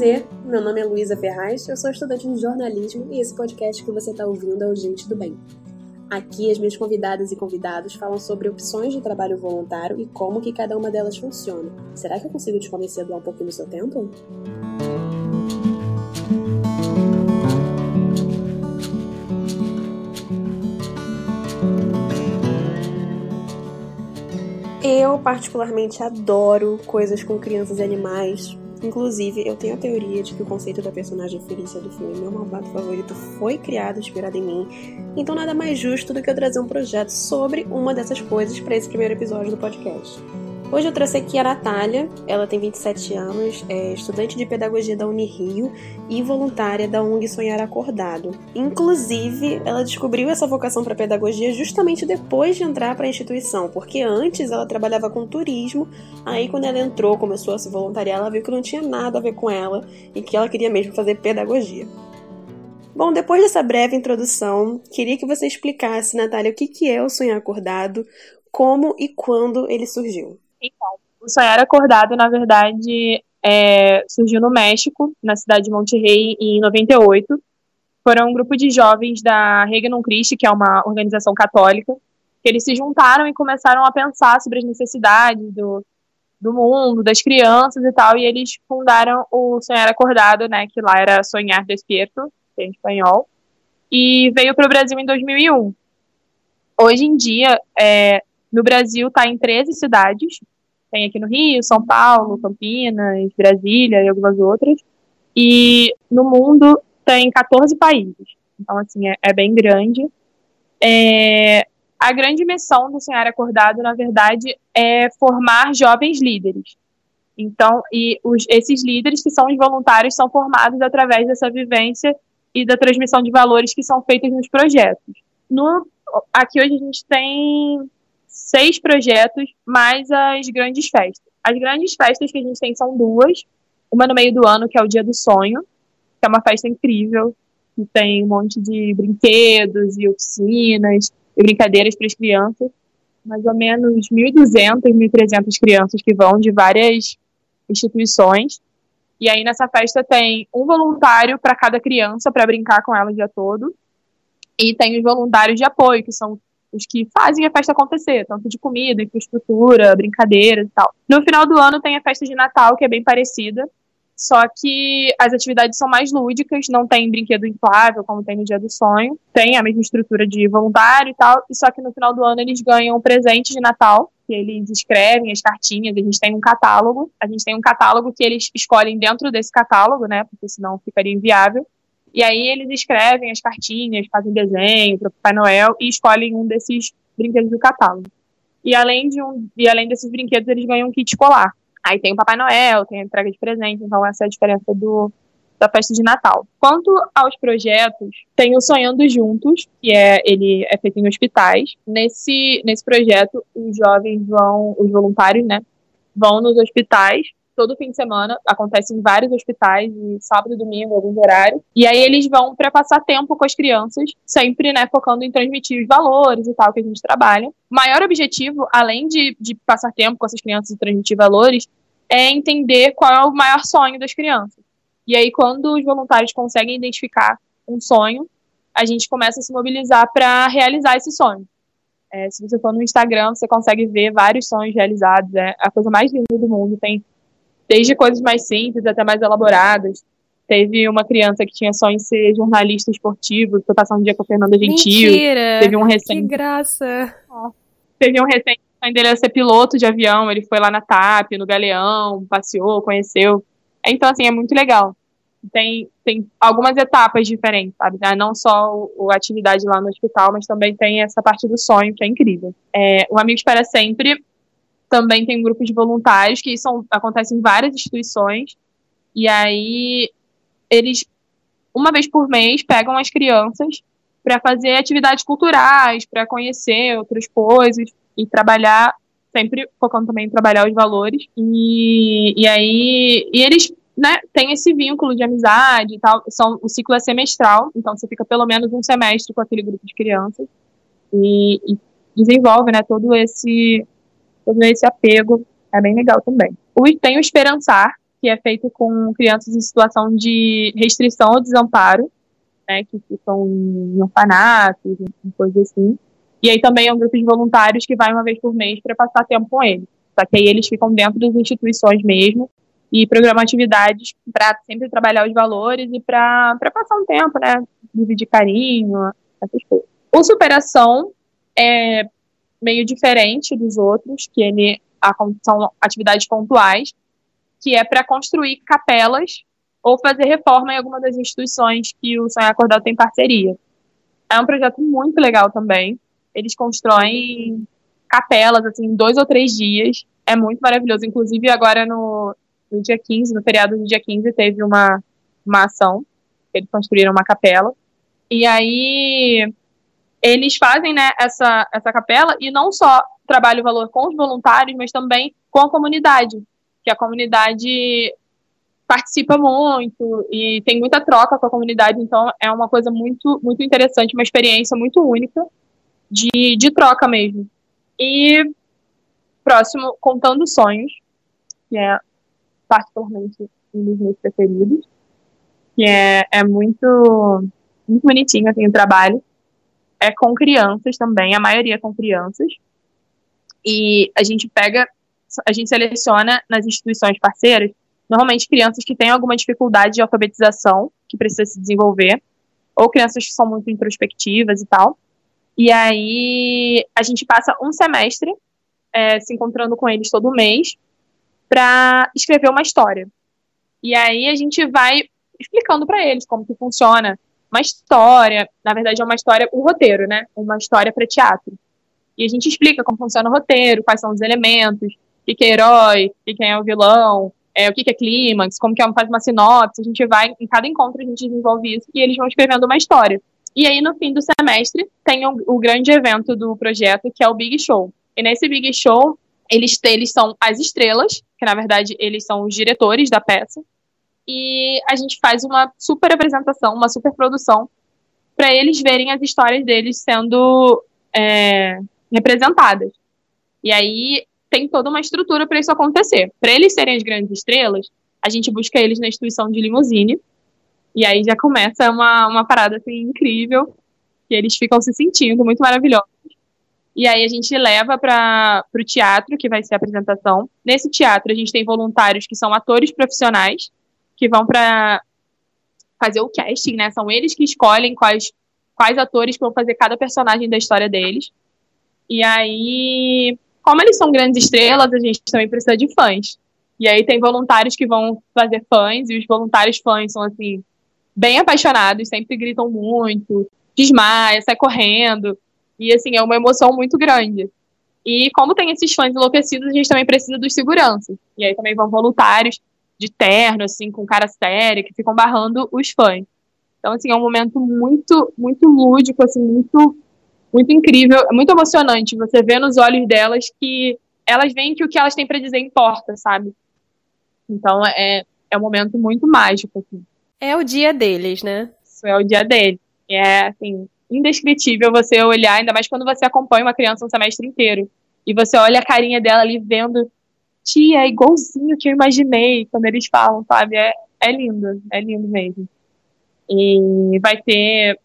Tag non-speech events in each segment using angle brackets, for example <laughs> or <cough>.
Prazer, meu nome é Luísa Ferraz, eu sou estudante de jornalismo e esse podcast que você está ouvindo é o Gente do Bem. Aqui as minhas convidadas e convidados falam sobre opções de trabalho voluntário e como que cada uma delas funciona. Será que eu consigo te convencer a doar um pouquinho do seu tempo? Eu particularmente adoro coisas com crianças e animais, Inclusive, eu tenho a teoria de que o conceito da personagem Felícia do filme Meu Malvado Favorito foi criado inspirado em mim, então nada mais justo do que eu trazer um projeto sobre uma dessas coisas para esse primeiro episódio do podcast. Hoje eu trouxe aqui a Natália, ela tem 27 anos, é estudante de pedagogia da Unirio e voluntária da ONG Sonhar Acordado. Inclusive, ela descobriu essa vocação para pedagogia justamente depois de entrar para a instituição, porque antes ela trabalhava com turismo, aí quando ela entrou, começou a se voluntariar, ela viu que não tinha nada a ver com ela e que ela queria mesmo fazer pedagogia. Bom, depois dessa breve introdução, queria que você explicasse, Natália, o que é o Sonhar Acordado, como e quando ele surgiu. Então, o Sonhar Acordado, na verdade, é, surgiu no México, na cidade de Monterrey, em 98. Foram um grupo de jovens da Regnum Christi, que é uma organização católica, que eles se juntaram e começaram a pensar sobre as necessidades do, do mundo, das crianças e tal, e eles fundaram o Sonhar Acordado, né, que lá era Sonhar Despierto, que é em espanhol, e veio para o Brasil em 2001. Hoje em dia, é, no Brasil está em 13 cidades. Tem aqui no Rio, São Paulo, Campinas, Brasília e algumas outras. E no mundo tem 14 países. Então, assim, é, é bem grande. É, a grande missão do Senhor Acordado, na verdade, é formar jovens líderes. Então, e os, esses líderes que são os voluntários são formados através dessa vivência e da transmissão de valores que são feitos nos projetos. No, aqui hoje a gente tem seis projetos, mais as grandes festas. As grandes festas que a gente tem são duas. Uma no meio do ano, que é o Dia do Sonho, que é uma festa incrível, que tem um monte de brinquedos e oficinas e brincadeiras para as crianças. Mais ou menos 1.200, 1.300 crianças que vão de várias instituições. E aí nessa festa tem um voluntário para cada criança para brincar com ela o dia todo. E tem os voluntários de apoio, que são os que fazem a festa acontecer, tanto de comida, infraestrutura, brincadeiras e tal. No final do ano tem a festa de Natal, que é bem parecida, só que as atividades são mais lúdicas, não tem brinquedo inflável, como tem no Dia do Sonho, tem a mesma estrutura de voluntário e tal, e só que no final do ano eles ganham um presente de Natal, que eles escrevem as cartinhas, a gente tem um catálogo, a gente tem um catálogo que eles escolhem dentro desse catálogo, né, porque senão ficaria inviável, e aí eles escrevem as cartinhas, fazem desenho para o Papai Noel e escolhem um desses brinquedos do catálogo. E além, de um, e além desses brinquedos, eles ganham um kit escolar. Aí tem o Papai Noel, tem a entrega de presente, então essa é a diferença do, da festa de Natal. Quanto aos projetos, tem o Sonhando Juntos, que é ele é feito em hospitais. Nesse, nesse projeto, os jovens vão, os voluntários, né, vão nos hospitais todo fim de semana, acontece em vários hospitais, de sábado e domingo, alguns horários. E aí eles vão para passar tempo com as crianças, sempre, né, focando em transmitir os valores e tal que a gente trabalha. O maior objetivo, além de, de passar tempo com essas crianças e transmitir valores, é entender qual é o maior sonho das crianças. E aí, quando os voluntários conseguem identificar um sonho, a gente começa a se mobilizar para realizar esse sonho. É, se você for no Instagram, você consegue ver vários sonhos realizados. É a coisa mais linda do mundo. Tem desde coisas mais simples até mais elaboradas. Teve uma criança que tinha sonho em ser jornalista esportivo, foi passar um dia com a Fernanda Gentil. Mentira! Teve um recente. Que graça! Teve um recente o sonho dele era ser piloto de avião, ele foi lá na TAP, no Galeão, passeou, conheceu. Então, assim, é muito legal. Tem, tem algumas etapas diferentes, sabe? Ah, não só a atividade lá no hospital, mas também tem essa parte do sonho, que é incrível. É, o Amigos para Sempre também tem um grupo de voluntários que são acontecem em várias instituições. E aí eles uma vez por mês pegam as crianças para fazer atividades culturais, para conhecer outras coisas e trabalhar sempre focando também em trabalhar os valores. E, e aí e eles né, têm esse vínculo de amizade e tal. São, o ciclo é semestral, então você fica pelo menos um semestre com aquele grupo de crianças. E, e desenvolve né, todo esse todo esse apego é bem legal também. O, tem o Esperançar, que é feito com crianças em situação de restrição ou desamparo, né, que ficam em orfanatos, coisas assim. E aí também é um grupo de voluntários que vai uma vez por mês para passar tempo com eles. Só que aí eles ficam dentro das instituições mesmo e programam atividades para sempre trabalhar os valores e para passar um tempo, né? Dividir carinho, essas coisas. O Superação é meio diferente dos outros, que ele são atividades pontuais, que é para construir capelas ou fazer reforma em alguma das instituições que o Sonho Acordado tem parceria. É um projeto muito legal também. Eles constroem capelas, assim, em dois ou três dias. É muito maravilhoso. Inclusive, agora no, no dia 15, no feriado do dia 15, teve uma, uma ação. Eles construíram uma capela. E aí, eles fazem né, essa, essa capela e não só trabalha o valor com os voluntários, mas também com a comunidade, que a comunidade participa muito e tem muita troca com a comunidade, então é uma coisa muito, muito interessante, uma experiência muito única de, de troca mesmo. E próximo, Contando Sonhos, que é particularmente um dos meus preferidos, que é, é muito, muito bonitinho assim, o trabalho. É com crianças também, a maioria é com crianças. E a gente pega, a gente seleciona nas instituições parceiras, normalmente crianças que têm alguma dificuldade de alfabetização, que precisa se desenvolver, ou crianças que são muito introspectivas e tal. E aí a gente passa um semestre é, se encontrando com eles todo mês para escrever uma história. E aí a gente vai explicando para eles como que funciona uma história, na verdade é uma história, o um roteiro, né? Uma história para teatro. E a gente explica como funciona o roteiro, quais são os elementos, o que, é herói, o que, é o vilão, é, o que, é clímax, como que é, faz uma sinopse, a gente vai, em cada encontro a gente desenvolve isso e eles vão escrevendo uma história. E aí, no fim do semestre, tem o, o grande evento do projeto, que é o Big Show. E nesse Big Show, eles, eles são as estrelas, que na verdade eles são os diretores da peça, e a gente faz uma super apresentação, uma super produção, para eles verem as histórias deles sendo é, representadas. E aí tem toda uma estrutura para isso acontecer. Para eles serem as grandes estrelas, a gente busca eles na instituição de limusine, e aí já começa uma, uma parada assim incrível, que eles ficam se sentindo muito maravilhosos. E aí a gente leva para o teatro, que vai ser a apresentação. Nesse teatro, a gente tem voluntários que são atores profissionais, que vão para fazer o casting, né? São eles que escolhem quais, quais atores vão fazer cada personagem da história deles. E aí, como eles são grandes estrelas, a gente também precisa de fãs. E aí tem voluntários que vão fazer fãs, e os voluntários fãs são assim, bem apaixonados, sempre gritam muito, desmaia, sai correndo. E assim, é uma emoção muito grande. E como tem esses fãs enlouquecidos, a gente também precisa dos seguranças. E aí também vão voluntários de terno, assim, com cara séria, que ficam barrando os fãs. Então, assim, é um momento muito, muito lúdico, assim, muito, muito incrível, muito emocionante. Você vê nos olhos delas que elas veem que o que elas têm para dizer importa, sabe? Então, é, é um momento muito mágico, assim. É o dia deles, né? Isso é o dia deles. É, assim, indescritível você olhar, ainda mais quando você acompanha uma criança um semestre inteiro. E você olha a carinha dela ali vendo, tia, é igualzinho que eu imaginei quando eles falam, sabe? É, é lindo, é lindo mesmo. E vai ter.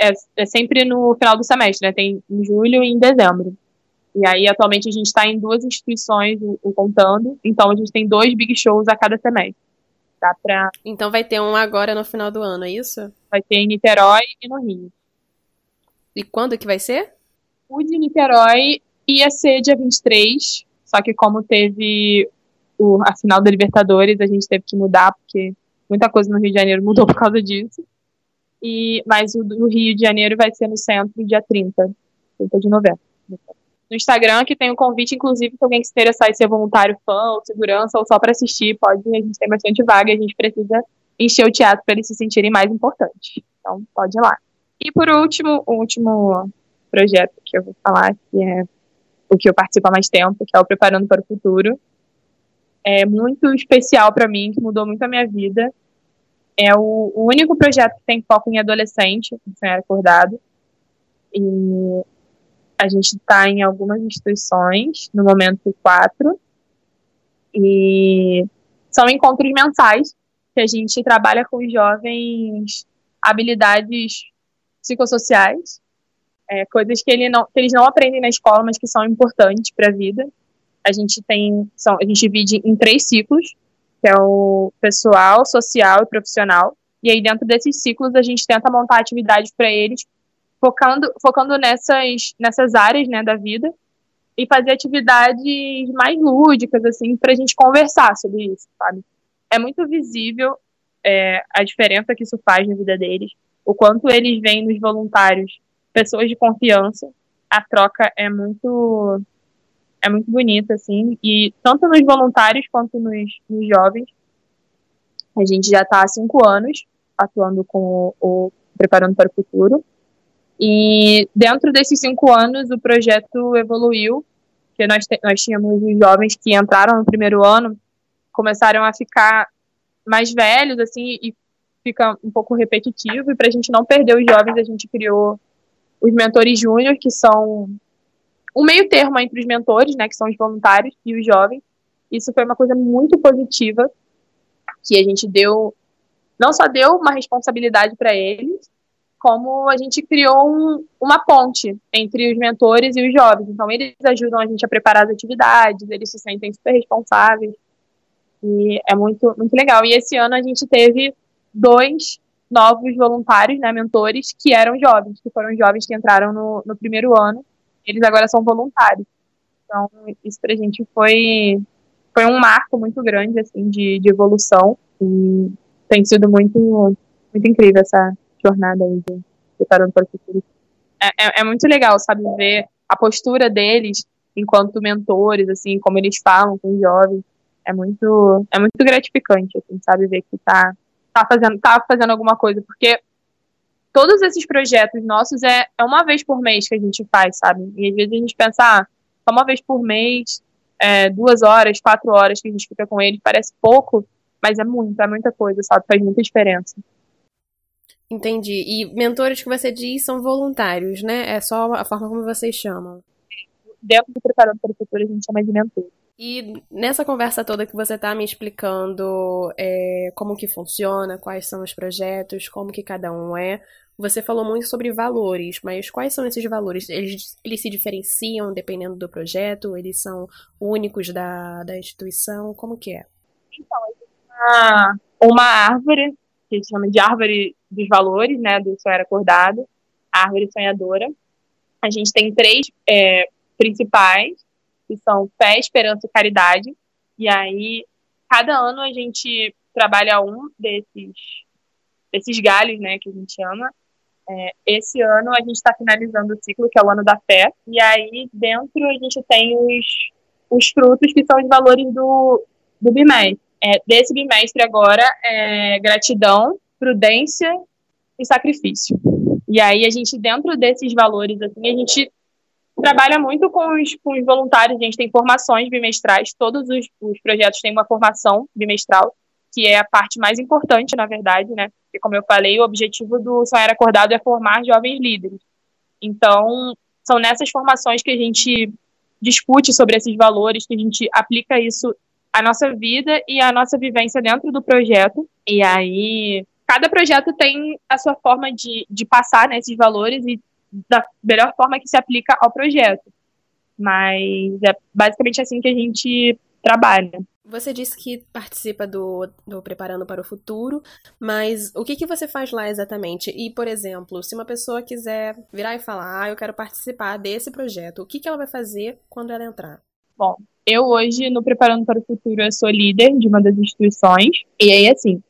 É, é sempre no final do semestre, né? Tem em julho e em dezembro. E aí, atualmente, a gente está em duas instituições, o, o Contando. Então, a gente tem dois big shows a cada semestre. Dá pra... Então vai ter um agora no final do ano, é isso? Vai ter em Niterói e no Rio. E quando que vai ser? O de Niterói ia ser dia 23, só que como teve o, a final da Libertadores, a gente teve que mudar, porque muita coisa no Rio de Janeiro mudou <laughs> por causa disso. E, mas o do Rio de Janeiro vai ser no centro dia 30, 30 de novembro no Instagram, que tem um convite, inclusive, se alguém se interessar em ser voluntário, fã, ou segurança, ou só para assistir, pode, a gente tem bastante vaga e a gente precisa encher o teatro para eles se sentirem mais importantes. Então, pode ir lá. E por último, o último projeto que eu vou falar, que é o que eu participo há mais tempo, que é o Preparando para o Futuro. É muito especial para mim, que mudou muito a minha vida. É o, o único projeto que tem foco em adolescente, em acordado. E a gente está em algumas instituições, no momento quatro, e são encontros mensais que a gente trabalha com jovens habilidades psicossociais, é, coisas que, ele não, que eles não aprendem na escola, mas que são importantes para a vida. A gente tem, são, a gente divide em três ciclos, que é o pessoal, social e profissional. E aí dentro desses ciclos a gente tenta montar atividades para eles, focando, focando nessas, nessas áreas né, da vida e fazer atividades mais lúdicas assim para a gente conversar sobre isso, sabe? É muito visível é, a diferença que isso faz na vida deles, o quanto eles veem nos voluntários pessoas de confiança. A troca é muito é muito bonita, assim, e tanto nos voluntários quanto nos, nos jovens. A gente já está há cinco anos atuando com o, o Preparando para o Futuro. E dentro desses cinco anos, o projeto evoluiu, que nós, nós tínhamos os jovens que entraram no primeiro ano, começaram a ficar mais velhos, assim, e fica um pouco repetitivo. E para a gente não perder os jovens, a gente criou os mentores júnior, que são um meio termo entre os mentores, né, que são os voluntários, e os jovens. Isso foi uma coisa muito positiva, que a gente deu, não só deu uma responsabilidade para eles, como a gente criou um, uma ponte entre os mentores e os jovens. Então, eles ajudam a gente a preparar as atividades, eles se sentem super responsáveis. E é muito, muito legal. E esse ano a gente teve dois novos voluntários, né, mentores, que eram jovens, que foram jovens que entraram no, no primeiro ano. Eles agora são voluntários. Então, isso pra gente foi, foi um marco muito grande, assim, de, de evolução. E tem sido muito, muito incrível essa jornada aí de preparando para o futuro. É, é, é muito legal, sabe, ver a postura deles enquanto mentores, assim, como eles falam com os jovens. É muito, é muito gratificante, assim, sabe, ver que tá tá fazendo, tá fazendo alguma coisa, porque todos esses projetos nossos é, é uma vez por mês que a gente faz, sabe? E às vezes a gente pensa, ah, só uma vez por mês, é, duas horas, quatro horas que a gente fica com eles, parece pouco, mas é muito, é muita coisa, sabe? Faz muita diferença. Entendi. E mentores que você diz são voluntários, né? É só a forma como vocês chamam. Dentro do Preparando para o Futuro, a gente chama de mentor. E nessa conversa toda que você está me explicando é, como que funciona, quais são os projetos, como que cada um é, você falou muito sobre valores, mas quais são esses valores? Eles, eles se diferenciam dependendo do projeto? Eles são únicos da, da instituição? Como que é? Então, uma, uma árvore, que se chama de árvore dos valores, né, do Sonhar Acordado, árvore sonhadora. A gente tem três é, principais, que são fé, esperança e caridade. E aí, cada ano a gente trabalha um desses, desses galhos, né, que a gente chama. É, esse ano a gente está finalizando o ciclo, que é o ano da fé. E aí, dentro, a gente tem os, os frutos, que são os valores do, do bimestre. É, desse bimestre agora é gratidão, prudência e sacrifício. E aí, a gente, dentro desses valores, assim, a gente trabalha muito com os, com os voluntários, a gente tem formações bimestrais, todos os, os projetos têm uma formação bimestral, que é a parte mais importante, na verdade, né? Porque, como eu falei, o objetivo do Sonhar Acordado é formar jovens líderes. Então, são nessas formações que a gente discute sobre esses valores, que a gente aplica isso à nossa vida e à nossa vivência dentro do projeto. E aí, cada projeto tem a sua forma de, de passar né, valores e da melhor forma que se aplica ao projeto. Mas é basicamente assim que a gente trabalha. Você disse que participa do, do Preparando para o Futuro, mas o que, que você faz lá exatamente? E, por exemplo, se uma pessoa quiser virar e falar, ah, eu quero participar desse projeto, o que, que ela vai fazer quando ela entrar? Bom, eu hoje, no Preparando para o Futuro, eu sou líder de uma das instituições, e aí, assim,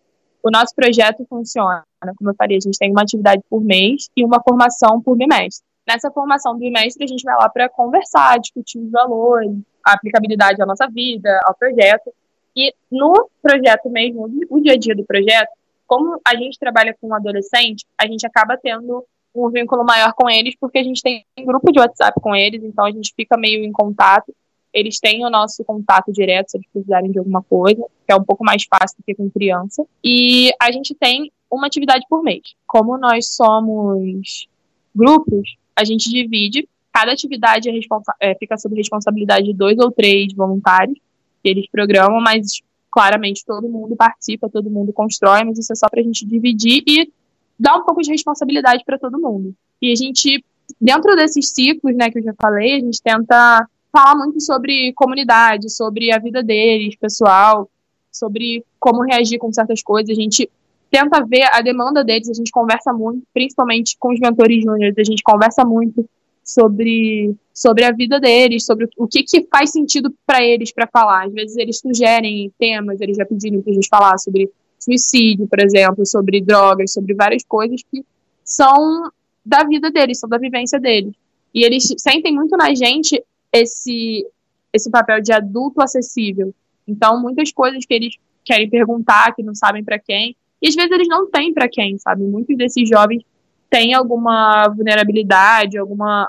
o nosso projeto funciona, como eu falei, a gente tem uma atividade por mês e uma formação por bimestre. Nessa formação do bimestre, a gente vai lá para conversar, discutir os valores, a aplicabilidade à nossa vida, ao projeto. E no projeto mesmo, o dia a dia do projeto, como a gente trabalha com adolescente, a gente acaba tendo um vínculo maior com eles, porque a gente tem um grupo de WhatsApp com eles, então a gente fica meio em contato eles têm o nosso contato direto se eles precisarem de alguma coisa, que é um pouco mais fácil do que com criança. E a gente tem uma atividade por mês. Como nós somos grupos, a gente divide, cada atividade é é, fica sob responsabilidade de dois ou três voluntários, que eles programam, mas claramente todo mundo participa, todo mundo constrói, mas isso é só para a gente dividir e dar um pouco de responsabilidade para todo mundo. E a gente, dentro desses ciclos, né, que eu já falei, a gente tenta falar muito sobre comunidade, sobre a vida deles, pessoal, sobre como reagir com certas coisas. A gente tenta ver a demanda deles, a gente conversa muito, principalmente com os mentores júniores, a gente conversa muito sobre, sobre a vida deles, sobre o que, que faz sentido para eles para falar. Às vezes eles sugerem temas, eles já pediram para a gente falar sobre suicídio, por exemplo, sobre drogas, sobre várias coisas que são da vida deles, são da vivência deles. E eles sentem muito na gente esse, esse papel de adulto acessível. Então, muitas coisas que eles querem perguntar, que não sabem para quem, e às vezes eles não têm para quem, sabe? Muitos desses jovens têm alguma vulnerabilidade, alguma,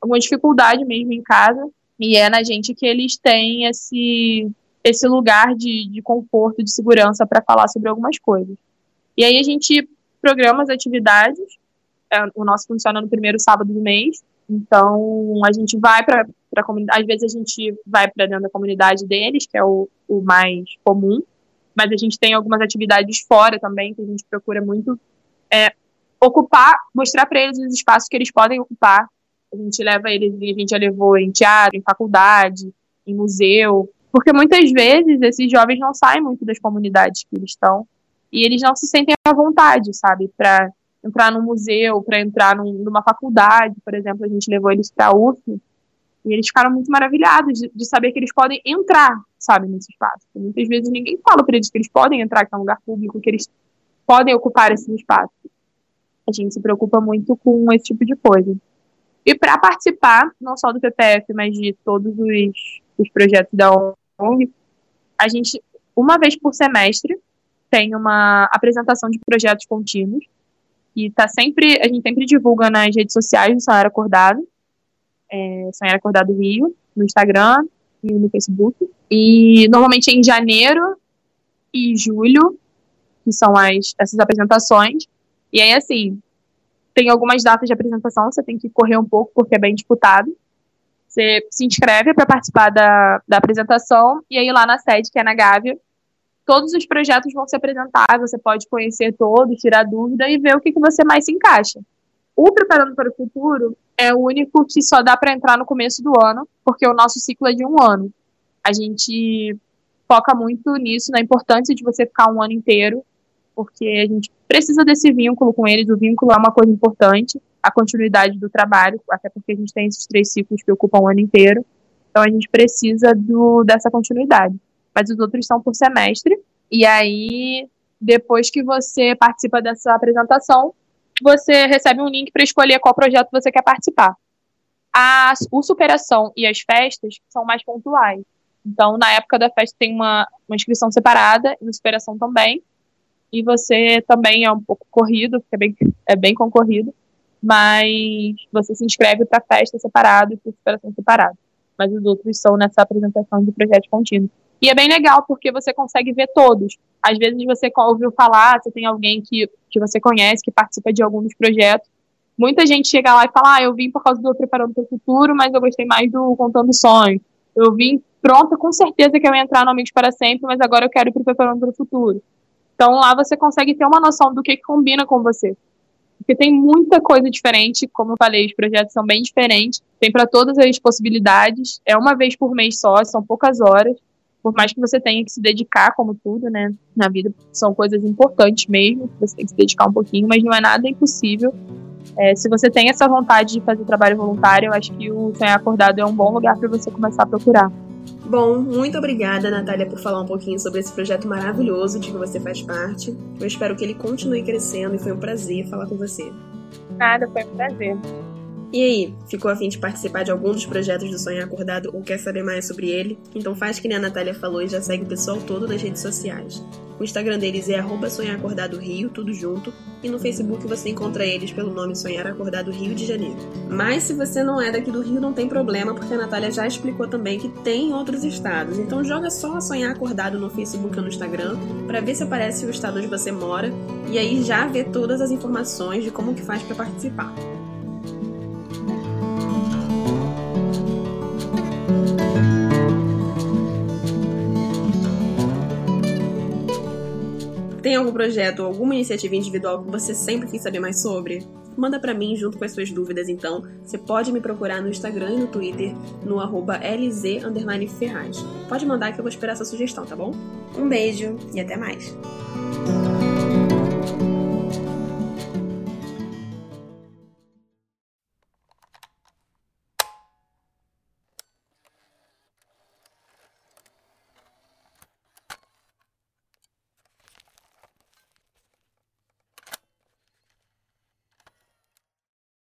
alguma dificuldade mesmo em casa, e é na gente que eles têm esse, esse lugar de, de conforto, de segurança para falar sobre algumas coisas. E aí a gente programa as atividades, é, o nosso funciona no primeiro sábado do mês, então a gente vai para a comunidade, às vezes a gente vai para dentro da comunidade deles, que é o, o mais comum, mas a gente tem algumas atividades fora também, que a gente procura muito é, ocupar, mostrar para eles os espaços que eles podem ocupar. A gente leva eles, a gente já levou em teatro, em faculdade, em museu, porque muitas vezes esses jovens não saem muito das comunidades que eles estão. E eles não se sentem à vontade, sabe, para entrar num museu, para entrar num, numa faculdade, por exemplo, a gente levou eles para a UF e eles ficaram muito maravilhados de, de, saber que eles podem entrar, sabe, nesse espaço. E muitas vezes ninguém fala para eles que eles podem entrar, que é um lugar público, que eles podem ocupar esse espaço. A gente se preocupa muito com esse tipo de coisa. E para participar, não só do PPF, mas de todos os, os projetos da ONG, a gente, uma vez por semestre, tem uma apresentação de projetos contínuos, e tá sempre, a gente sempre divulga nas redes sociais do Salário Acordado, é, Sonhar Acordado Rio, no Instagram e no Facebook. E normalmente é em janeiro e julho, que são as, essas apresentações. E aí, assim, tem algumas datas de apresentação, você tem que correr um pouco, porque é bem disputado. Você se inscreve para participar da, da apresentação, e aí lá na sede, que é na Gávea, todos os projetos vão se apresentar, você pode conhecer todos, tirar dúvida e ver o que, que você mais se encaixa. O Preparando para o Futuro é o único que só dá para entrar no começo do ano, porque o nosso ciclo é de um ano. A gente foca muito nisso, na importância de você ficar um ano inteiro, porque a gente precisa desse vínculo com eles, o vínculo é uma coisa importante, a continuidade do trabalho, até porque a gente tem esses três ciclos que ocupam o ano inteiro, então a gente precisa do, dessa continuidade. Mas os outros são por semestre, e aí, depois que você participa dessa apresentação, você recebe um link para escolher qual projeto você quer participar. A, o Superação e as festas são mais pontuais. Então, na época da festa tem uma, uma inscrição separada, e no Superação também. E você também é um pouco corrido, porque é bem, é bem concorrido, mas você se inscreve para festa separado e para Superação separado. Mas os outros são nessa apresentação do projeto contínuo. E é bem legal, porque você consegue ver todos. Às vezes você ouviu falar, você tem alguém que, que você conhece, que participa de algum dos projetos. Muita gente chega lá e fala, ah, eu vim por causa do Preparando para o Futuro, mas eu gostei mais do Contando Sonhos. Eu vim pronta, com certeza que eu ia entrar no Amigos para Sempre, mas agora eu quero ir para Preparando para o Futuro. Então lá você consegue ter uma noção do que, que combina com você. Porque tem muita coisa diferente, como eu falei, os projetos são bem diferentes, tem para todas as possibilidades, é uma vez por mês só, são poucas horas por mais que você tenha que se dedicar, como tudo, né, na vida, são coisas importantes mesmo, você tem que se dedicar um pouquinho, mas não é nada impossível. É, se você tem essa vontade de fazer trabalho voluntário, eu acho que o Sonhar Acordado é um bom lugar para você começar a procurar. Bom, muito obrigada, Natália, por falar um pouquinho sobre esse projeto maravilhoso de que você faz parte. Eu espero que ele continue crescendo e foi um prazer falar com você. Nada, foi um prazer. E aí, ficou a fim de participar de algum dos projetos do Sonhar Acordado ou quer saber mais sobre ele? Então faz que nem a Natália falou e já segue o pessoal todo nas redes sociais. O Instagram deles é Sonhar Acordado Rio, tudo junto, e no Facebook você encontra eles pelo nome Sonhar Acordado Rio de Janeiro. Mas se você não é daqui do Rio, não tem problema, porque a Natália já explicou também que tem outros estados. Então joga só Sonhar Acordado no Facebook ou no Instagram para ver se aparece o estado onde você mora e aí já vê todas as informações de como que faz para participar. Tem algum projeto ou alguma iniciativa individual que você sempre quis saber mais sobre? Manda para mim junto com as suas dúvidas, então. Você pode me procurar no Instagram e no Twitter, no arroba. Pode mandar que eu vou esperar sua sugestão, tá bom? Um beijo e até mais!